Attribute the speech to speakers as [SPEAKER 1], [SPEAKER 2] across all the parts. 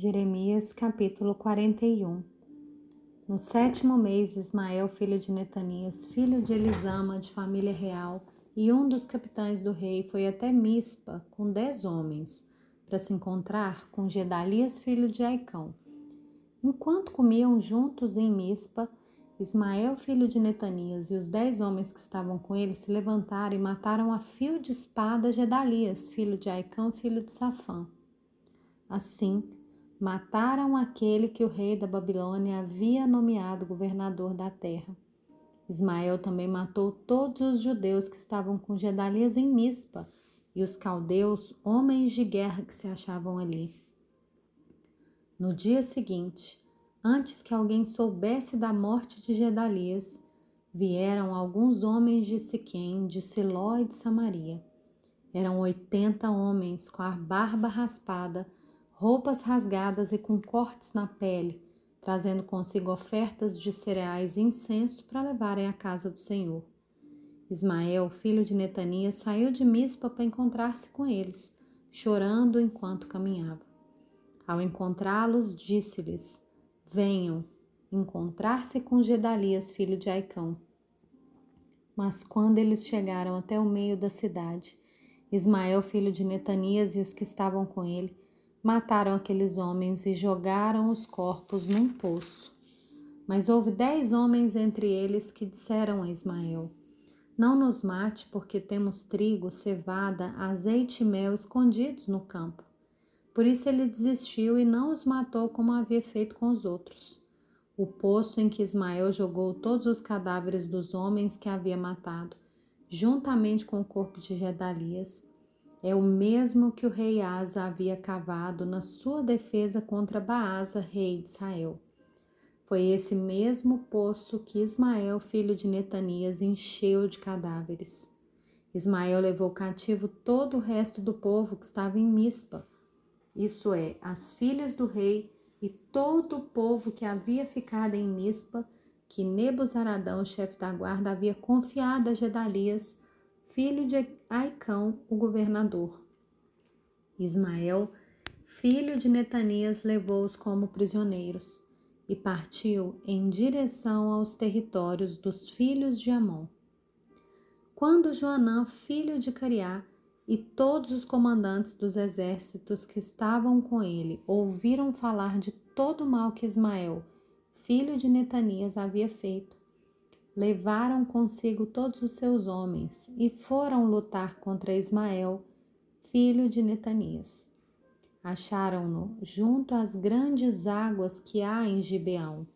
[SPEAKER 1] Jeremias capítulo 41 No sétimo mês, Ismael, filho de Netanias, filho de Elisama, de família real, e um dos capitães do rei, foi até Mispa com dez homens, para se encontrar com Gedalias, filho de Aicão. Enquanto comiam juntos em Mispa, Ismael, filho de Netanias, e os dez homens que estavam com ele se levantaram e mataram a fio de espada Gedalias, filho de Aicão, filho de Safã. Assim, mataram aquele que o rei da Babilônia havia nomeado governador da terra. Ismael também matou todos os judeus que estavam com Gedalias em Mispa e os caldeus, homens de guerra que se achavam ali. No dia seguinte, antes que alguém soubesse da morte de Gedalias, vieram alguns homens de Siquém, de Siló e de Samaria. Eram oitenta homens com a barba raspada, roupas rasgadas e com cortes na pele, trazendo consigo ofertas de cereais e incenso para levarem à casa do Senhor. Ismael, filho de Netanias, saiu de Mispa para encontrar-se com eles, chorando enquanto caminhava. Ao encontrá-los, disse-lhes: Venham encontrar-se com Gedalias, filho de Aicão. Mas quando eles chegaram até o meio da cidade, Ismael, filho de Netanias, e os que estavam com ele, mataram aqueles homens e jogaram os corpos num poço. Mas houve dez homens entre eles que disseram a Ismael: Não nos mate, porque temos trigo, cevada, azeite e mel escondidos no campo. Por isso ele desistiu e não os matou como havia feito com os outros. O poço em que Ismael jogou todos os cadáveres dos homens que havia matado, juntamente com o corpo de Gedalias, é o mesmo que o rei Asa havia cavado na sua defesa contra Baasa, rei de Israel. Foi esse mesmo poço que Ismael, filho de Netanias, encheu de cadáveres. Ismael levou cativo todo o resto do povo que estava em Mispa, isso é, as filhas do rei e todo o povo que havia ficado em Mispa, que Nebuzaradão, chefe da guarda, havia confiado a Gedalias, filho de Aicão, o governador. Ismael, filho de Netanias, levou-os como prisioneiros e partiu em direção aos territórios dos filhos de Amon. Quando Joanã, filho de Cariá, e todos os comandantes dos exércitos que estavam com ele ouviram falar de todo o mal que Ismael, filho de Netanias, havia feito levaram consigo todos os seus homens e foram lutar contra Ismael, filho de Netanias. Acharam-no junto às grandes águas que há em Gibeão.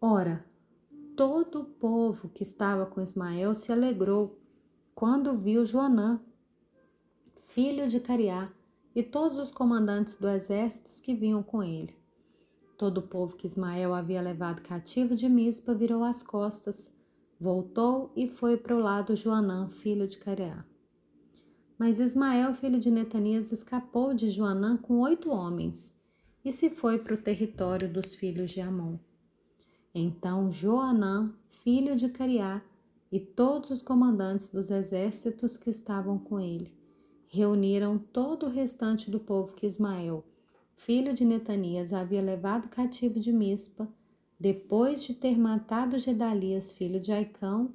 [SPEAKER 1] Ora, todo o povo que estava com Ismael se alegrou quando viu Joanã, filho de Cariá, e todos os comandantes do exército que vinham com ele. Todo o povo que Ismael havia levado cativo de Mispa virou as costas, voltou e foi para o lado Joanã, filho de Careá. Mas Ismael, filho de Netanias, escapou de Joanã com oito homens e se foi para o território dos filhos de Amon. Então Joanã, filho de Cariá, e todos os comandantes dos exércitos que estavam com ele, reuniram todo o restante do povo que Ismael, filho de Netanias, havia levado cativo de Mispa, depois de ter matado Gedalias, filho de Aicão,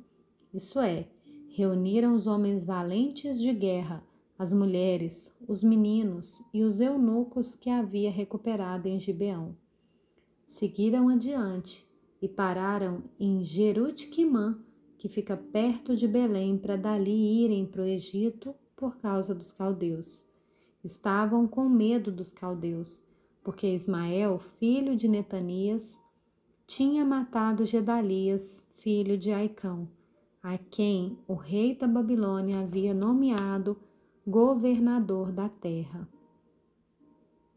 [SPEAKER 1] isso é, reuniram os homens valentes de guerra, as mulheres, os meninos e os eunucos que havia recuperado em Gibeão. Seguiram adiante e pararam em Jerutiquimã, que fica perto de Belém, para dali irem para o Egito por causa dos caldeus estavam com medo dos caldeus, porque Ismael, filho de Netanias, tinha matado Gedalias, filho de Aicão, a quem o rei da Babilônia havia nomeado governador da terra.